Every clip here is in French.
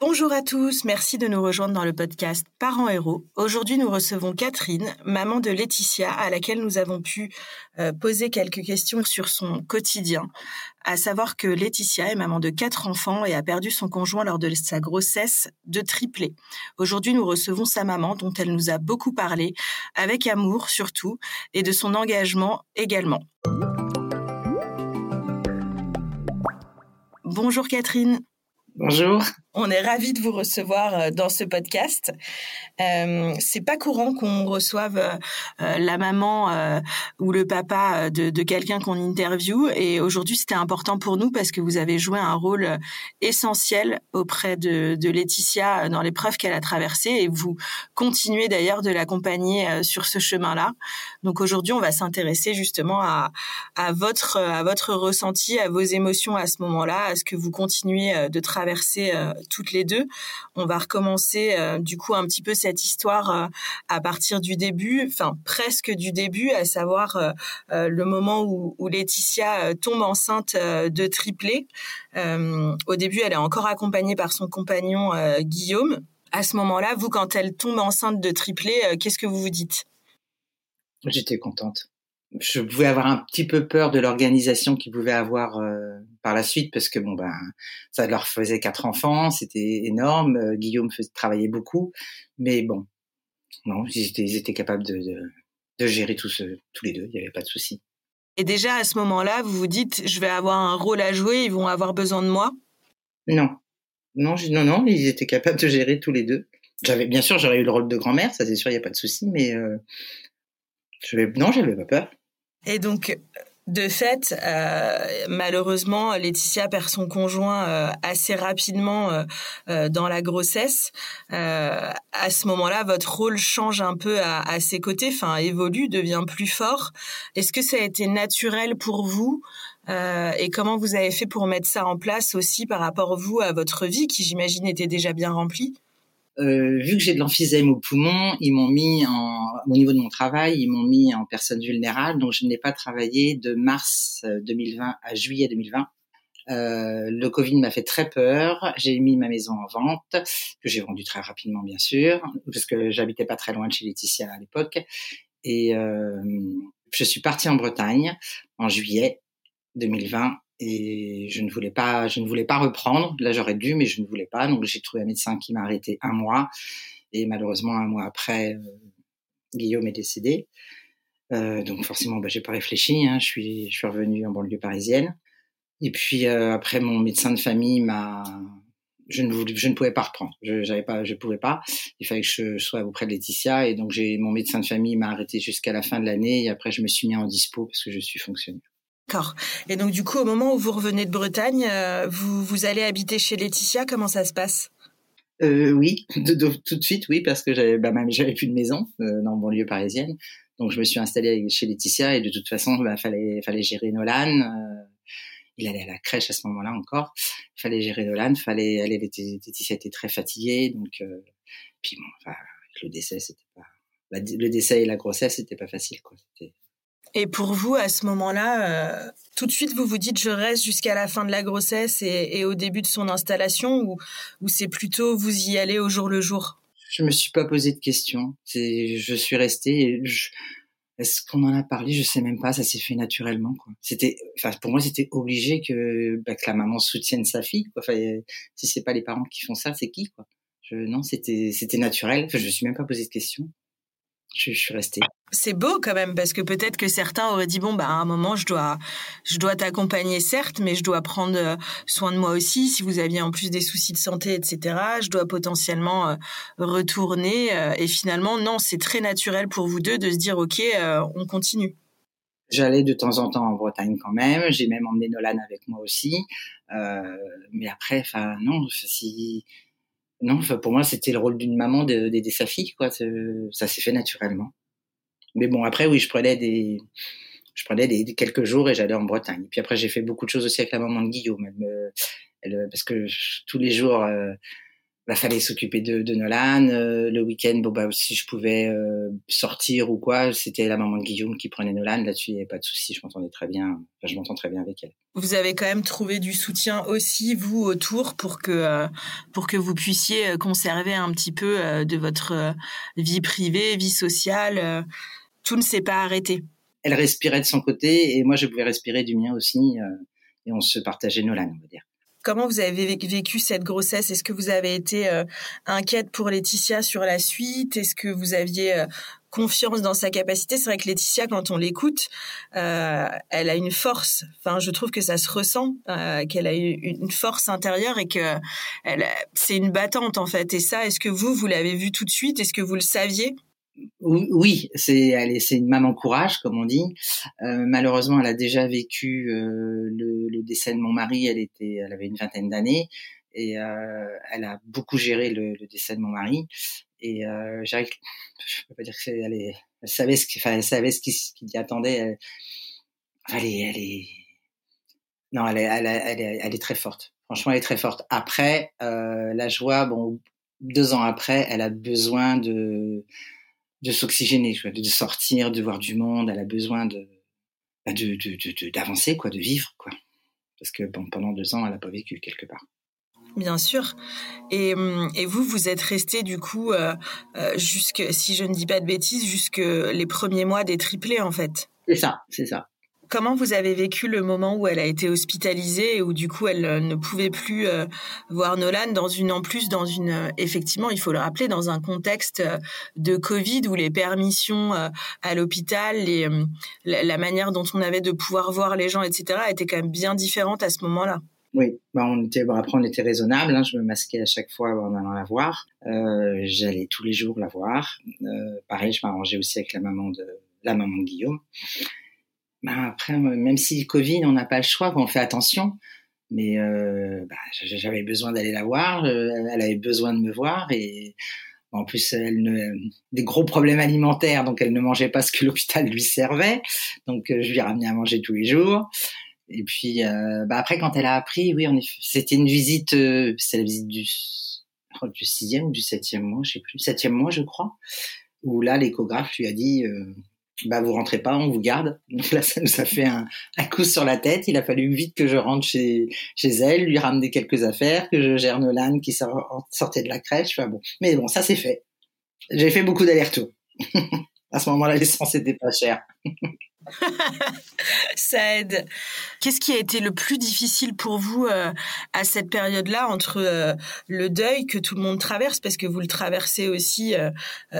Bonjour à tous, merci de nous rejoindre dans le podcast Parents Héros. Aujourd'hui, nous recevons Catherine, maman de Laetitia, à laquelle nous avons pu euh, poser quelques questions sur son quotidien. À savoir que Laetitia est maman de quatre enfants et a perdu son conjoint lors de sa grossesse de triplé. Aujourd'hui, nous recevons sa maman, dont elle nous a beaucoup parlé, avec amour surtout, et de son engagement également. Bonjour Catherine. Bonjour. On est ravis de vous recevoir euh, dans ce podcast. Euh, c'est pas courant qu'on reçoive euh, la maman ou le papa de, quelqu'un qu'on interviewe. Et aujourd'hui, c'était important pour nous parce que vous avez joué un rôle essentiel auprès de, Laetitia dans l'épreuve qu'elle a traversée et vous continuez d'ailleurs de l'accompagner sur ce chemin-là. Donc aujourd'hui, on va s'intéresser justement à votre à votre ressenti, à vos émotions à ce moment-là, à ce que vous continuez de traverser toutes les deux. On va recommencer euh, du coup un petit peu cette histoire euh, à partir du début, enfin presque du début, à savoir euh, le moment où, où Laetitia tombe enceinte de triplé. au début, elle est encore accompagnée par son compagnon Guillaume. À ce moment-là, vous, quand elle tombe enceinte de triplé, qu'est-ce que vous vous dites? J'étais contente je pouvais avoir un petit peu peur de l'organisation qu'ils pouvaient avoir euh, par la suite parce que bon ben ça leur faisait quatre enfants, c'était énorme. Euh, Guillaume faisait, travaillait beaucoup, mais bon non, ils étaient, ils étaient capables de, de, de gérer tous tous les deux, il n'y avait pas de souci. Et déjà à ce moment-là, vous vous dites je vais avoir un rôle à jouer, ils vont avoir besoin de moi? Non, non, non, non, ils étaient capables de gérer tous les deux. J'avais bien sûr j'aurais eu le rôle de grand-mère, ça c'est sûr, il n'y a pas de souci, mais euh, je vais, non, j'avais pas peur. Et donc, de fait, euh, malheureusement, Laetitia perd son conjoint euh, assez rapidement euh, euh dans la grossesse. Euh, à ce moment-là, votre rôle change un peu à, à, ses côtés, enfin évolue, devient plus fort. Est-ce que ça a été naturel pour vous euh, Et comment vous avez fait pour mettre ça en place aussi par rapport vous à votre vie, qui j'imagine était déjà bien remplie? Euh, vu que j'ai de l'emphysème au poumon, ils m'ont mis en, au niveau de mon travail, ils m'ont mis en personne vulnérable, donc je n'ai pas travaillé de mars 2020 euh, à juillet 2020. Euh, le Covid m'a fait très peur. J'ai mis ma maison en vente, que j'ai vendue très rapidement, bien sûr, parce que j'habitais pas très loin de chez Laetitia à l'époque. Et euh, je suis partie en Bretagne en juillet 2020 et je ne voulais pas, je ne voulais pas reprendre. Là, j'aurais dû, mais je ne voulais pas. Donc, j'ai trouvé un médecin qui m'a arrêté un mois. Et malheureusement, un mois après, euh, Guillaume est décédé. Euh, donc, forcément, bah, j'ai pas réfléchi. Hein. Je suis, je suis revenue en banlieue parisienne. Et puis euh, après, mon médecin de famille m'a, je ne voulais, je ne pouvais pas reprendre. Je j'avais pas, je pouvais pas. Il fallait que je sois auprès de Laetitia. Et donc, j'ai mon médecin de famille m'a arrêté jusqu'à la fin de l'année. Et après, je me suis mis en dispo parce que je suis fonctionnaire. D'accord. Et donc du coup, au moment où vous revenez de Bretagne, euh, vous, vous allez habiter chez Laetitia. Comment ça se passe? Euh, Oui, tout de suite, oui, parce que j'avais bah, plus de maison euh, dans mon lieu parisienne. Donc je me suis installée chez Laetitia et de toute façon, il bah, fallait fallait gérer Nolan. Il allait à la crèche à ce moment-là encore. Il fallait gérer Nolan, fallait. Laetitia était très fatiguée, donc puis bon, le décès, c'était pas le décès et la grossesse, c'était pas facile, et pour vous, à ce moment-là, euh, tout de suite, vous vous dites je reste jusqu'à la fin de la grossesse et, et au début de son installation ou, ou c'est plutôt vous y allez au jour le jour? Je me suis pas posé de questions. Je suis restée. Est-ce qu'on en a parlé? Je sais même pas. Ça s'est fait naturellement. C'était, enfin, pour moi, c'était obligé que, bah, que la maman soutienne sa fille. Quoi. Enfin, si c'est pas les parents qui font ça, c'est qui quoi? Je, Non, c'était, c'était naturel. Enfin, je me suis même pas posé de questions je, je suis restée. C'est beau quand même parce que peut-être que certains auraient dit bon bah à un moment je dois je dois t'accompagner certes mais je dois prendre euh, soin de moi aussi si vous aviez en plus des soucis de santé etc je dois potentiellement euh, retourner euh, et finalement non c'est très naturel pour vous deux de se dire ok on continue. J'allais de temps en temps en Bretagne quand même j'ai même emmené Nolan avec moi aussi mais après enfin non si non, pour moi, c'était le rôle d'une maman d'aider sa fille, quoi. Ça s'est fait naturellement. Mais bon, après, oui, je prenais des, je prenais des, quelques jours et j'allais en Bretagne. Puis après, j'ai fait beaucoup de choses aussi avec la maman de Guillaume. Elle me, elle, parce que tous les jours, euh, bah, fallait s'occuper de, de, Nolan. Euh, le week-end, bon bah si je pouvais euh, sortir ou quoi, c'était la maman de Guillaume qui prenait Nolan. Là-dessus, il n'y avait pas de souci. Je m'entendais très bien. Enfin, je m'entends très bien avec elle. Vous avez quand même trouvé du soutien aussi vous autour pour que euh, pour que vous puissiez conserver un petit peu de votre vie privée, vie sociale. tout ne s'est pas arrêté. Elle respirait de son côté et moi je pouvais respirer du mien aussi et on se partageait Nolan, on va dire. Comment vous avez vécu cette grossesse? Est-ce que vous avez été euh, inquiète pour Laetitia sur la suite? Est-ce que vous aviez euh, confiance dans sa capacité? C'est vrai que Laetitia, quand on l'écoute, euh, elle a une force. Enfin, je trouve que ça se ressent, qu'elle a une force intérieure et que c'est une battante en fait. Et ça, est-ce que vous, vous l'avez vu tout de suite? Est-ce que vous le saviez? Oui, c'est elle c'est une maman courage comme on dit. Euh, malheureusement, elle a déjà vécu euh, le, le, décès de mon mari. Elle était, elle avait une vingtaine d'années et euh, elle a beaucoup géré le, le, décès de mon mari. Et euh, je peux pas dire que elle, est, elle savait ce qui, enfin, elle savait ce qui, ce qui attendait. Elle, elle est, elle est, non, elle est, elle, elle, est, elle est très forte. Franchement, elle est très forte. Après, euh, la joie, bon, deux ans après, elle a besoin de de s'oxygéner, de sortir, de voir du monde. Elle a besoin de bah, d'avancer, de, quoi, de vivre, quoi. Parce que bon, pendant deux ans, elle n'a pas vécu quelque part. Bien sûr. Et, hum, et vous, vous êtes resté du coup euh, euh, jusque, si je ne dis pas de bêtises, jusque les premiers mois des triplés en fait? C'est ça, c'est ça. Comment vous avez vécu le moment où elle a été hospitalisée et où du coup elle euh, ne pouvait plus euh, voir Nolan dans une en plus dans une euh, effectivement il faut le rappeler dans un contexte de Covid où les permissions à l'hôpital et la, manière dont on avait de pouvoir voir les gens etc étaient quand même bien différentes à ce moment-là. Oui, bah était bon, après on était raisonnable. Hein, je me masquais à chaque fois en allant la voir. J'allais tous les jours la voir. Pareil, je m'arrangeais aussi avec la maman de la maman de Guillaume. Ben après, même si Covid, on n'a pas le choix, on fait attention. Mais euh, bah, j'avais besoin d'aller la voir, euh, elle avait besoin de me voir et en plus elle ne, des gros problèmes alimentaires, donc elle ne mangeait pas ce que l'hôpital lui servait, donc euh, je lui ramenais à manger tous les jours. Et puis euh, bah après quand elle a appris, oui, c'était une visite, euh, c'est la visite du du sixième ou du septième mois, je sais plus, septième mois je crois, où là l'échographe lui a dit bah vous rentrez pas, on vous garde. Donc là, ça nous a fait un, coup sur la tête. Il a fallu vite que je rentre chez, chez elle, lui ramener quelques affaires, que je gère Nolan qui sortait de la crèche. Enfin bon, mais bon, ça c'est fait. J'ai fait beaucoup d'allers-retours. à ce moment-là, l'essence était pas chère. ça aide. Qu'est-ce qui a été le plus difficile pour vous euh, à cette période-là entre euh, le deuil que tout le monde traverse parce que vous le traversez aussi euh,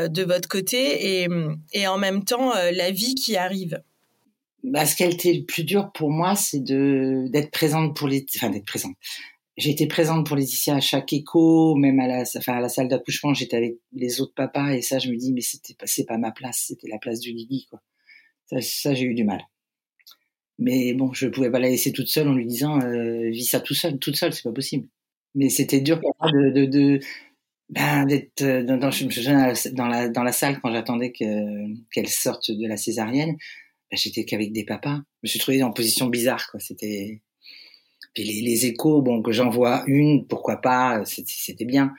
de votre côté et, et en même temps la vie qui arrive? Bah, Ce qui a été le plus dur pour moi, c'est d'être présente pour les, enfin d'être présente. J'ai été présente pour Laetitia à chaque écho, même à la, à la salle d'accouchement, j'étais avec les autres papas et ça, je me dis mais c'était pas, c'est pas ma place, c'était la place du Lily quoi. Ça, ça j'ai eu du mal. Mais bon, je pouvais pas la laisser toute seule en lui disant euh, vis ça tout seul, toute seule, c'est pas possible. Mais c'était dur de, de, de ben, d'être euh, dans, dans, dans, la, dans la salle quand j'attendais que, qu'elle sorte de la césarienne. Ben, j'étais qu'avec des papas. Je me suis trouvé en position bizarre, quoi. C'était Puis les, les échos, bon, que j'envoie une, pourquoi pas, c'était bien.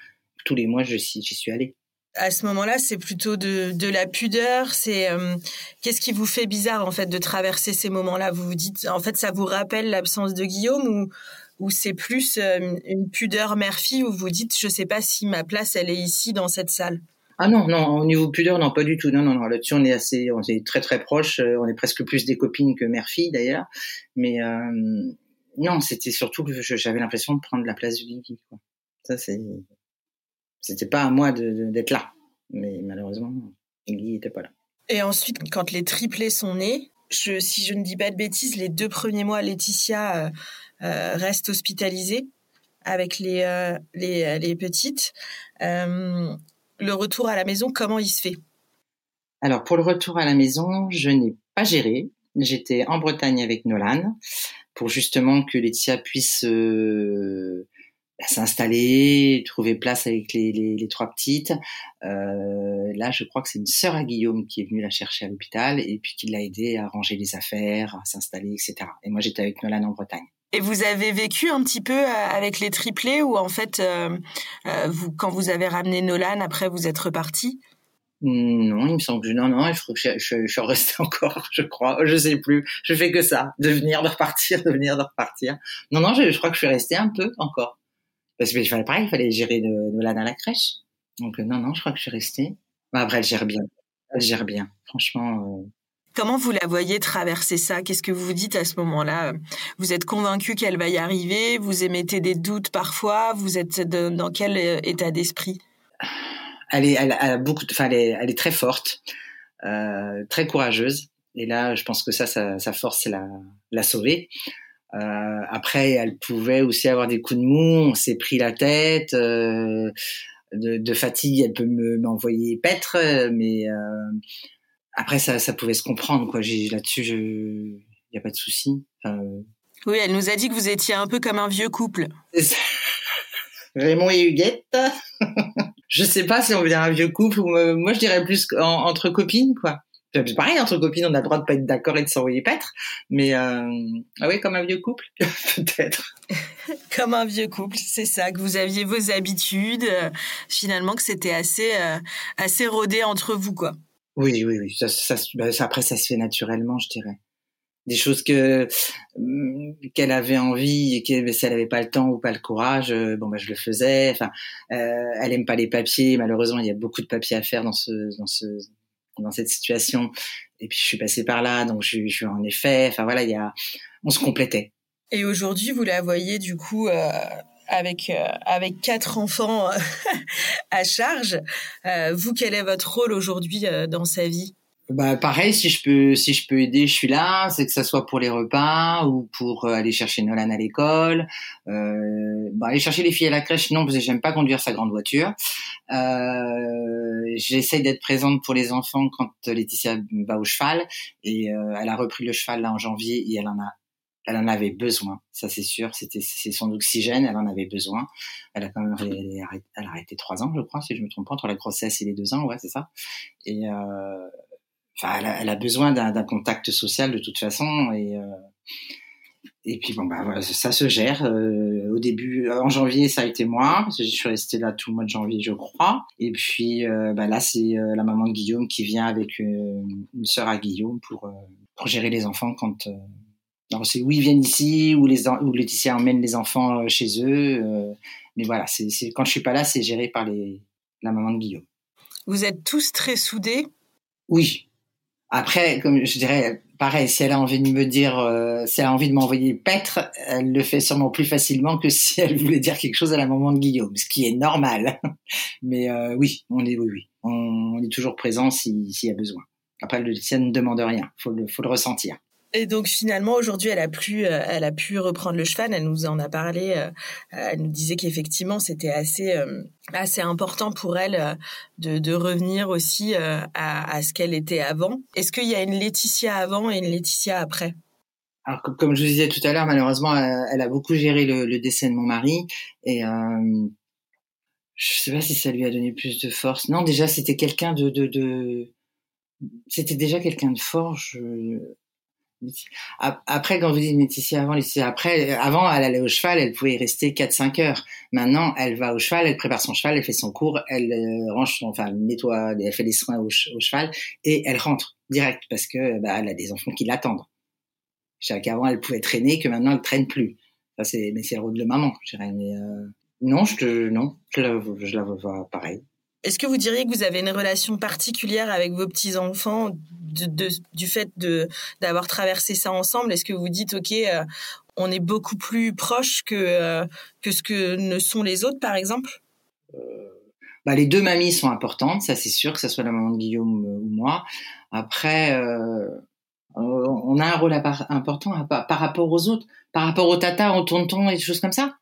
Tous les mois, j'y suis allé à ce moment-là, c'est plutôt de, de, la pudeur. C'est euh, qu'est-ce qui vous fait bizarre en fait de traverser ces moments-là? Vous vous dites, en fait, ça vous rappelle l'absence de Guillaume ou ou c'est plus euh, une pudeur mère-fille où vous dites, je sais pas si ma place elle est ici dans cette salle? Ah non, non, au niveau pudeur, non, pas du tout. Non, non, non. Là-dessus, on est assez, on est très très proches. Euh, on est presque plus des copines que mère-fille d'ailleurs. Mais non, c'était surtout que j'avais l'impression de prendre la place du Guigui. Ça, c'est c'était pas à moi d'être là. Mais malheureusement, Guy n'était pas là. Et ensuite, quand les triplés sont nés, je, si je ne dis pas de bêtises, les deux premiers mois, Laetitia euh, euh, reste hospitalisée avec les, euh, les, les, petites. le retour à la maison, comment il se fait? Alors, pour le retour à la maison, je n'ai pas géré. J'étais en Bretagne avec Nolan pour justement que Laetitia puisse bah, s'installer, trouver place avec les, les, les trois petites. Euh, là, je crois que c'est une sœur à Guillaume qui est venue la chercher à l'hôpital et puis qui l'a aidé à ranger les affaires, à s'installer, etc. Et moi, j'étais avec Nolan en Bretagne. Et vous avez vécu un petit peu avec les triplés ou en fait, vous, quand vous avez ramené Nolan, après vous êtes reparti? Non, il me semble que non, non, je crois que je, je, je, suis resté encore, je crois, je sais plus. Je fais que ça, de venir, de repartir, de venir, de repartir. Non, non, je, je crois que je suis resté un peu encore. Parce que il fallait pareil, il fallait gérer Nolan à la crèche. Donc non, non, je crois que je suis restée. après, elle gère bien, elle gère bien, franchement. Euh... Comment vous la voyez traverser ça? Qu'est-ce que vous vous dites à ce moment-là? Vous êtes convaincu qu'elle va y arriver? Vous émettez des doutes parfois? Vous êtes dans quel euh, état d'esprit? Elle est, elle, a beaucoup, enfin, elle est, elle est très forte, euh, très courageuse. Et là, je pense que ça, sa, sa force, c'est la, la sauver. Euh, après, elle pouvait aussi avoir des coups de mou. On s'est pris la tête. Euh, de, de, fatigue, elle peut me m'envoyer paître, mais euh, après, ça, ça pouvait se comprendre. Quoi. Là-dessus, il n'y a pas de souci. Enfin, oui, elle nous a dit que vous étiez un peu comme un vieux couple. Raymond et Huguette. je sais pas si on veut dire un vieux couple ou euh, moi je dirais plus entre copines quoi. Pareil, entre copines, on a le droit de pas être d'accord et de s'envoyer paître, mais euh, ah oui, comme un vieux couple, peut-être. comme un vieux couple, c'est ça, que vous aviez vos habitudes, euh, finalement que c'était assez assez rodé entre vous, quoi. Oui, oui, oui. Ça, ça, bah, après, ça se fait naturellement, je dirais des choses que mm, qu'elle avait envie et que si elle avait pas le temps ou pas le courage euh, bon bah je le faisais enfin euh, elle aime pas les papiers malheureusement il y a beaucoup de papiers à faire dans ce dans ce dans cette situation. Et puis je suis passée par là donc je, je en effet enfin voilà il y a on se complétait. Et aujourd'hui vous la voyez du coup euh, avec euh, avec quatre enfants à charge. Vous quel est votre rôle aujourd'hui dans sa vie? Bah pareil, si je peux si je peux aider, je suis là. C'est que ça soit pour les repas ou pour euh, aller chercher Nolan à l'école. Euh, bah, aller chercher les filles à la crèche, non parce que j'aime pas conduire sa grande voiture. Euh, J'essaye d'être présente pour les enfants quand Laetitia va au cheval et euh, elle a repris le cheval là en janvier et elle en a elle en avait besoin, ça c'est sûr. C'était c'est son oxygène, elle en avait besoin. Elle a quand même elle, a arrêté trois ans, je crois, si je me trompe pas, entre la grossesse et les deux ans, ouais, c'est ça. Et euh, enfin, elle a, elle a besoin d'un contact social de toute façon et euh, et puis bon bah voilà, ça se gère. Euh, au début, en janvier, ça a été moi parce que je suis restée là tout le mois de janvier, je crois. Et puis euh, bah là, c'est la maman de Guillaume qui vient avec une sœur à Guillaume pour pour gérer les enfants quand c'est où ils viennent ici, où les où Laetitia emmène les enfants chez eux. mais voilà, c'est quand je suis pas là, c'est géré par les la maman de Guillaume. Vous êtes tous très soudés. Oui, après, comme je dirais, pareil, si elle a envie de me dire, euh, si elle a envie de m'envoyer paître, elle le fait sûrement plus facilement que si elle voulait dire quelque chose à la maman de Guillaume, ce qui est normal. Mais euh, oui, on est, oui, oui, on, est toujours présent s'il y a besoin. Après, le lycéen ne demande rien, faut le, faut le ressentir. Et donc finalement aujourd'hui elle a pu euh, elle a pu reprendre le cheval. Elle nous en a parlé. Euh, elle nous disait qu'effectivement c'était assez euh, assez important pour elle de, revenir aussi à, ce qu'elle était avant. Est-ce qu'il y a une Laetitia avant et une Laetitia après? Alors, comme je vous disais tout à l'heure, malheureusement, elle, a beaucoup géré le, le, décès de mon mari et euh, je sais pas si ça lui a donné plus de force. Non, déjà c'était quelqu'un de, de, de... c'était déjà quelqu'un de fort. Je après, quand vous dites Laetitia avant, après, avant, elle allait au cheval, elle pouvait y rester 4-5 heures. Maintenant, elle va au cheval, elle prépare son cheval, elle fait son cours, elle euh, range son, enfin, nettoie, elle fait les soins au, cheval et elle rentre direct parce que, bah, elle a des enfants qui l'attendent. Qu'avant, elle pouvait traîner, que maintenant, elle traîne plus. Ça, c'est, mais c'est le rôle de maman, je dirais. Mais, euh, non, je te, non, je la, je la vois pareil. Est-ce que vous diriez que vous avez une relation particulière avec vos petits-enfants du fait d'avoir traversé ça ensemble? Est-ce que vous dites, OK, euh, on est beaucoup plus proche que, euh, que ce que ne sont les autres, par exemple? Euh, bah, Les deux mamies sont importantes, ça c'est sûr, que ce soit la maman de Guillaume ou moi. Après, on a un rôle important par, rapport aux autres, par rapport aux tatas, aux tontons et des choses comme ça.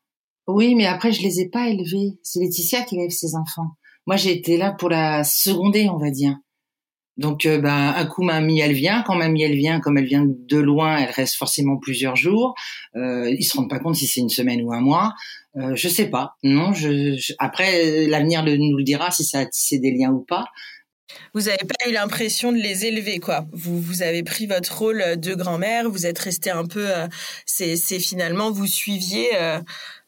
Oui, mais après, je les ai pas élevés. C'est Laetitia qui élève ses enfants. Moi, j'ai été là pour la seconder, on va dire. Donc, euh, ben, un coup, mamie, elle vient. Quand mamie, elle vient, comme elle vient de loin, elle reste forcément plusieurs jours. Euh, ils se rendent pas compte si c'est une semaine ou un mois. Euh, je sais pas. Non, après, l'avenir nous le dira si ça a tissé des liens ou pas. Vous n'avez pas eu l'impression de les élever, quoi. Vous, vous avez pris votre rôle de grand-mère, vous êtes resté un peu. Euh, c'est, finalement, vous suiviez euh,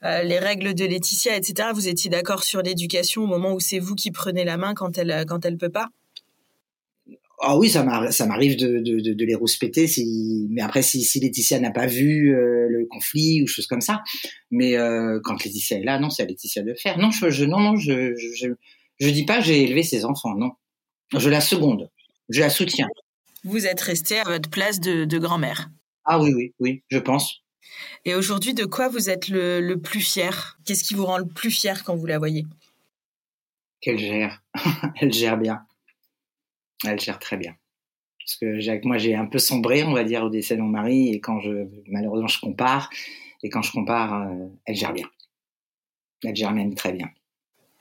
euh, les règles de Laetitia, etc. Vous étiez d'accord sur l'éducation au moment où c'est vous qui prenez la main quand elle quand elle peut pas? Ah oui, ça m'arrive de, les rouspéter, mais après si, Laetitia n'a pas vu le conflit ou chose comme ça. Mais quand Laetitia est là, non, c'est à Laetitia de faire. Non, je, je non, non, je dis pas j'ai élevé ses enfants, non. Je la seconde. Je la soutiens. Vous êtes resté à votre place de, grand-mère. Ah oui, oui, oui, je pense. Et aujourd'hui, de quoi vous êtes le, plus fier? Qu'est-ce qui vous rend le plus fier quand vous la voyez? Qu'elle gère. Elle gère bien. Elle gère très bien. Parce que moi, j'ai un peu sombré, on va dire, au décès de mon mari. Et quand je, malheureusement, je compare. Et quand je compare, euh, elle gère bien. Elle gère même très bien.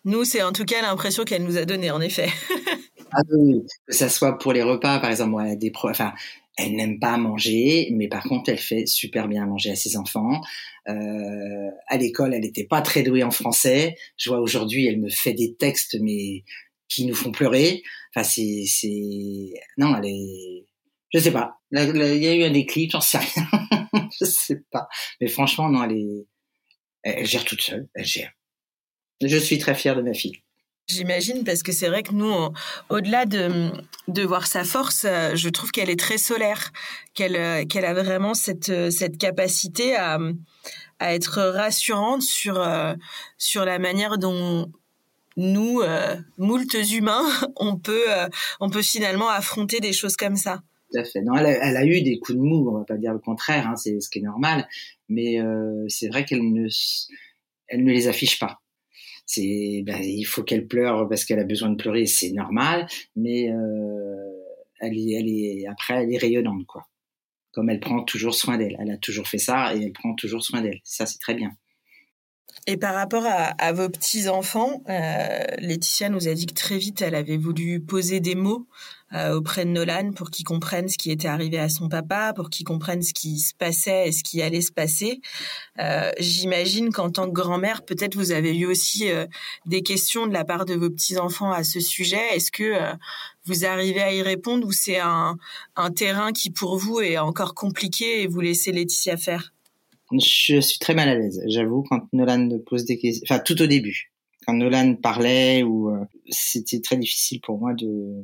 Nous, c'est en tout cas l'impression qu'elle nous a donnée, en effet. Ah oui, que ça soit pour les repas, par exemple, elle des enfin, elle n'aime pas manger, mais par contre, elle fait super bien manger à ses enfants. Euh, à l'école, elle n'était pas très douée en français. Je vois aujourd'hui, elle me fait des textes, mais qui nous font pleurer. Enfin, c'est, c'est, non, elle est, je sais pas. Il y a eu un déclic, j'en sais rien. je sais pas. Mais franchement, non, elle est, elle gère toute seule. Elle gère. Je suis très fier de ma fille. J'imagine parce que c'est vrai que nous, au-delà de, de voir sa force, euh, je trouve qu'elle est très solaire, qu'elle euh, qu'elle a vraiment cette, euh, cette capacité à, à être rassurante sur, sur la manière dont nous, moultes humains, on peut, on peut finalement affronter des choses comme ça. Tout à fait. Non, elle a, elle a eu des coups de mou, on va pas dire le contraire, hein, c'est ce qui est normal, mais c'est vrai qu'elle ne, elle ne les affiche pas c'est ben, il faut qu'elle pleure parce qu'elle a besoin de pleurer, c'est normal, mais euh, elle est, elle est après elle est rayonnante quoi. Comme elle prend toujours soin d'elle, elle a toujours fait ça et elle prend toujours soin d'elle. Ça c'est très bien. Et par rapport à, vos petits enfants, euh, Laetitia nous a dit que très vite elle avait voulu poser des mots euh, auprès de Nolan pour qu'il comprenne ce qui était arrivé à son papa, pour qu'il comprenne ce qui se passait et ce qui allait se passer. Euh, J'imagine qu'en tant que grand-mère, peut-être vous avez eu aussi euh, des questions de la part de vos petits-enfants à ce sujet. Est-ce que euh, vous arrivez à y répondre ou c'est un, un terrain qui pour vous est encore compliqué et vous laissez Laetitia faire? Je suis très mal à l'aise, j'avoue, quand Nolan pose des questions, enfin tout au début quand Nolan parlait ou c'était très difficile pour moi de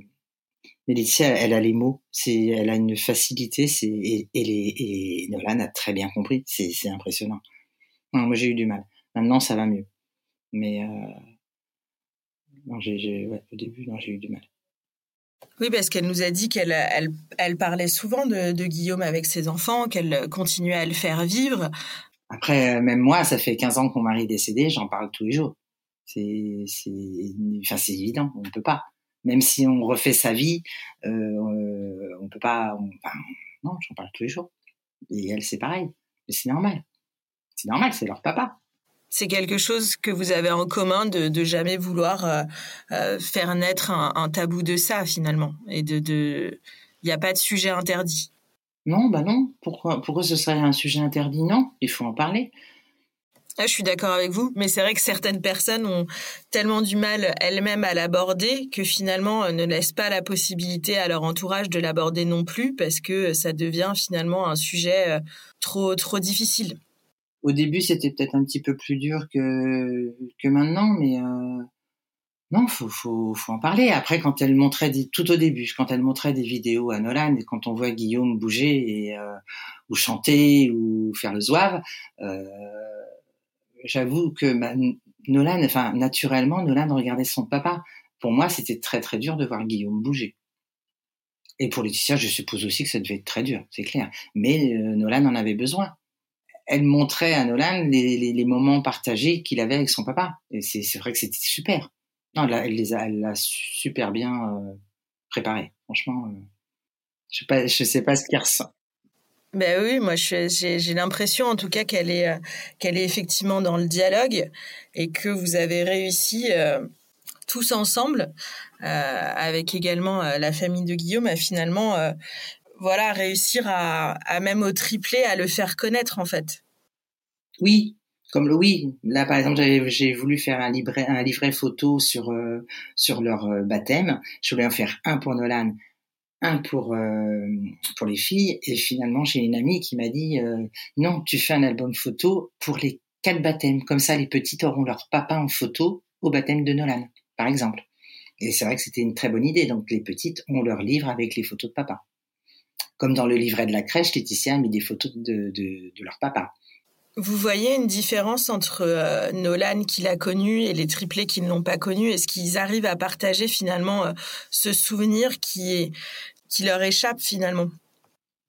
mais Laetitia, elle a les mots, c'est, elle a une facilité, c'est, et, et, et Nolan a très bien compris, c'est, c'est impressionnant. Non, moi j'ai eu du mal. Maintenant ça va mieux, mais euh, non, j'ai, j'ai ouais, au début non, j'ai eu du mal. Oui, parce qu'elle nous a dit qu'elle elle, elle parlait souvent de, de, Guillaume avec ses enfants, qu'elle continuait à le faire vivre. Après, même moi, ça fait 15 ans que mon mari est décédé, j'en parle tous les jours. C'est, c'est, enfin, c'est évident, on ne peut pas même si on refait sa vie, euh, euh on peut pas. On, non, j'en parle tous les jours. Et elle, c'est pareil. Mais c'est normal. C'est normal, c'est leur papa. C'est quelque chose que vous avez en commun de, de jamais vouloir euh, euh faire naître un, un, tabou de ça finalement. Et de, de, il n'y a pas de sujet interdit. Non, bah non. Pourquoi, pourquoi ce serait un sujet interdit? Non, il faut en parler. Ah, je suis d'accord avec vous, mais c'est vrai que certaines personnes ont tellement du mal elles-mêmes à l'aborder que finalement euh, ne laissent pas la possibilité à leur entourage de l'aborder non plus parce que ça devient finalement un sujet trop trop difficile. Au début, c'était peut-être un petit peu plus dur que maintenant, mais euh, non, faut, faut faut en parler. Après, quand elle montrait des, tout au début, quand elle montrait des vidéos à Nolan quand on voit Guillaume bouger et ou chanter ou faire le zouave. Euh, j'avoue que bah, Nolan, enfin naturellement, Nolan regardait son papa. Pour moi, c'était très très dur de voir Guillaume bouger. Et pour Laetitia, je suppose aussi que ça devait être très dur, c'est clair. Mais euh, Nolan en avait besoin. Elle montrait à Nolan les, moments partagés qu'il avait avec son papa. Et c'est vrai que c'était super. Non, elle, les a, super bien euh, préparé. Franchement, euh, je sais pas, sais pas ce qu'il ressent. Ben oui, moi j'ai l'impression en tout cas qu'elle est euh, qu'elle est effectivement dans le dialogue et que vous avez réussi euh, tous ensemble avec également la famille de Guillaume à finalement voilà réussir à, même au triplé à le faire connaître en fait. Oui, comme le oui, là par exemple, j'ai voulu faire un livret, un livret photo sur euh, sur leur euh, baptême. Je voulais en faire un pour Nolan, un pour euh, pour les filles, et finalement j'ai une amie qui m'a dit non, tu fais un album photo pour les quatre baptêmes, comme ça les petites auront leur papa en photo au baptême de Nolan, par exemple. Et c'est vrai que c'était une très bonne idée. Donc les petites ont leur livre avec les photos de papa. Comme dans le livret de la crèche, Laetitia a mis des photos de, de, de leur papa. Vous voyez une différence entre euh, Nolan qui l'a connu et les triplés qui ne l'ont pas connu? Est-ce qu'ils arrivent à partager finalement euh, ce souvenir qui, est, qui leur échappe finalement?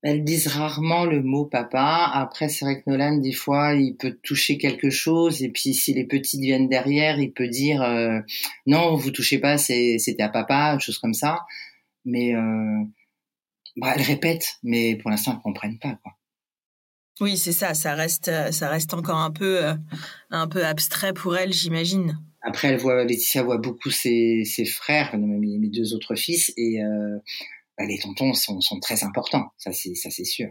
Elles disent rarement le mot papa. Après, c'est vrai que Nolan, des fois, il peut toucher quelque chose. Et puis, si les petites viennent derrière, il peut dire euh, non, vous touchez pas, c'était à papa, chose comme ça. Mais bah, elles répètent, mais pour l'instant, elles comprennent pas. Quoi. Oui, c'est ça. Ça reste, euh, ça reste encore un peu, euh, un peu abstrait pour elle, j'imagine. Après, elle voit, Laetitia voit beaucoup ses, ses frères, mes, mes, deux autres fils, et euh, bah, les tontons sont, sont, très importants. Ça, c'est, ça, c'est sûr.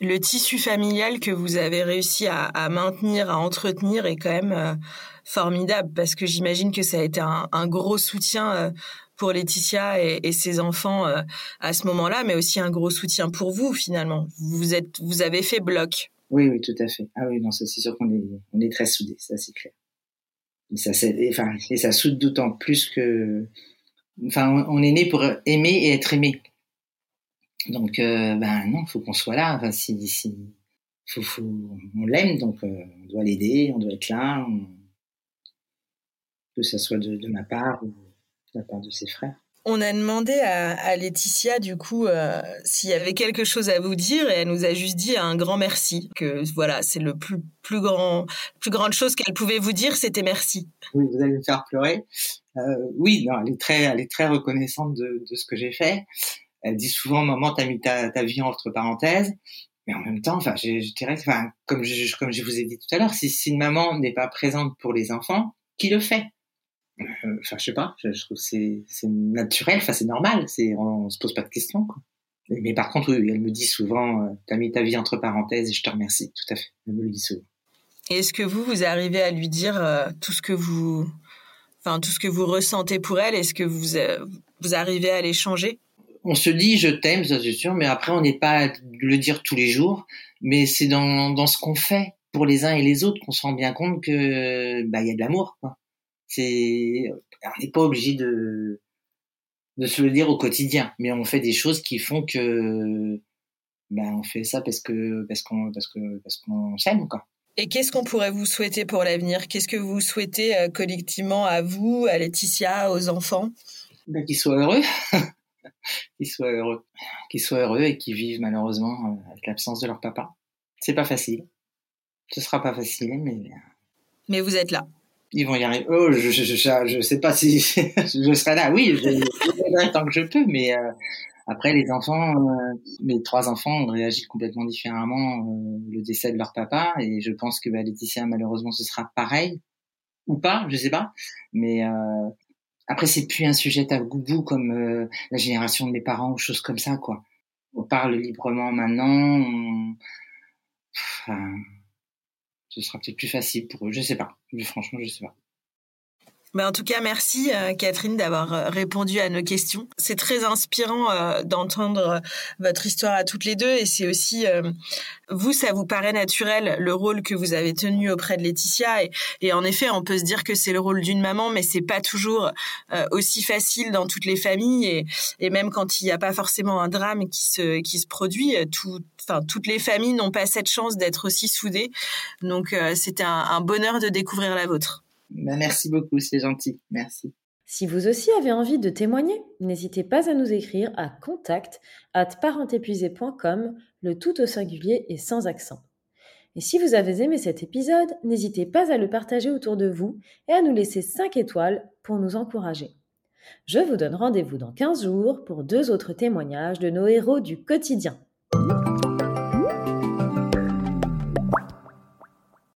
Le tissu familial que vous avez réussi à, à maintenir, à entretenir, est quand même formidable parce que j'imagine que ça a été un, un gros soutien pour Laetitia et, ses enfants euh, à ce moment-là, mais aussi un gros soutien pour vous finalement. Vous vous avez fait bloc. Oui, oui, tout à fait. Ah oui, non, c'est sûr qu'on est, on est très soudés, ça c'est clair. Et ça, enfin, et ça soude d'autant plus que, enfin, on, est né pour aimer et être aimé. Donc, euh, ben non, faut qu'on soit là. Enfin, si, si, faut, faut, on l'aime, donc euh, on doit l'aider, on doit être là, que ça soit de, de ma part ou la part de ses frères. On a demandé à, Laetitia du coup euh, s'il y avait quelque chose à vous dire et elle nous a juste dit un grand merci. Que voilà, c'est le plus plus grand plus grande chose qu'elle pouvait vous dire, c'était merci. Oui, vous allez me faire pleurer. Euh, oui, non, elle est très elle est très reconnaissante de, de ce que j'ai fait. Elle dit souvent maman t'as mis ta, ta vie entre parenthèses. Mais en même temps, enfin, je, je dirais, enfin, comme je, comme je vous ai dit tout à l'heure, si, si une maman n'est pas présente pour les enfants, qui le fait? Enfin, je sais pas, je, trouve c'est c'est naturel, enfin c'est normal, c'est on, se pose pas de questions. Quoi. Mais par contre, oui, elle me dit souvent, euh, t'as mis ta vie entre parenthèses et je te remercie. Tout à fait, elle me le dit souvent. Est-ce que vous, vous arrivez à lui dire euh, tout ce que vous, enfin tout ce que vous ressentez pour elle Est-ce que vous vous arrivez à l'échanger? On se dit je t'aime, ça c'est sûr, mais après on n'est pas à le dire tous les jours, mais c'est dans dans ce qu'on fait pour les uns et les autres qu'on se rend bien compte que bah il y a de l'amour. Quoi. C'est, on n'est pas obligé de de se le dire au quotidien, mais on fait des choses qui font que ben on fait ça parce que parce qu'on parce que parce qu'on s'aime quoi. Et qu'est-ce qu'on pourrait vous souhaiter pour l'avenir? Qu'est-ce que vous souhaitez euh, collectivement à vous, à Laetitia, aux enfants? Ben, Qu'ils soient heureux, qu'ils soient heureux, qu'ils soient heureux et qu'ils vivent malheureusement euh, avec l'absence de leur papa. C'est pas facile. Ce sera pas facile, mais. Mais vous êtes là ils vont y arriver. Oh, je, je, je, je sais pas si je serai là. Oui, je, je tant que je peux, mais euh, après les enfants, euh, mes trois enfants ont réagi complètement différemment euh, le décès de leur papa, et je pense que bah, Laetitia malheureusement ce sera pareil ou pas, je sais pas. Mais euh, après c'est plus un sujet tabou comme la génération de mes parents ou choses comme ça quoi. On parle librement maintenant. Ce sera peut-être plus facile pour eux. Je sais pas. Franchement, je sais pas. Mais en tout cas, merci euh, Catherine d'avoir euh, répondu à nos questions. C'est très inspirant euh, d'entendre votre histoire à toutes les deux et c'est aussi vous, ça vous paraît naturel le rôle que vous avez tenu auprès de Laetitia et, en effet, on peut se dire que c'est le rôle d'une maman, mais c'est pas toujours aussi facile dans toutes les familles et, et même quand il n'y a pas forcément un drame qui se qui se produit, tout, enfin toutes les familles n'ont pas cette chance d'être aussi soudées. Donc c'était un, un bonheur de découvrir la vôtre. Bah, merci beaucoup, c'est gentil. Merci. Si vous aussi avez envie de témoigner, n'hésitez pas à nous écrire à contact at le tout au singulier et sans accent. Et si vous avez aimé cet épisode, n'hésitez pas à le partager autour de vous et à nous laisser 5 étoiles pour nous encourager. Je vous donne rendez-vous dans 15 jours pour deux autres témoignages de nos héros du quotidien.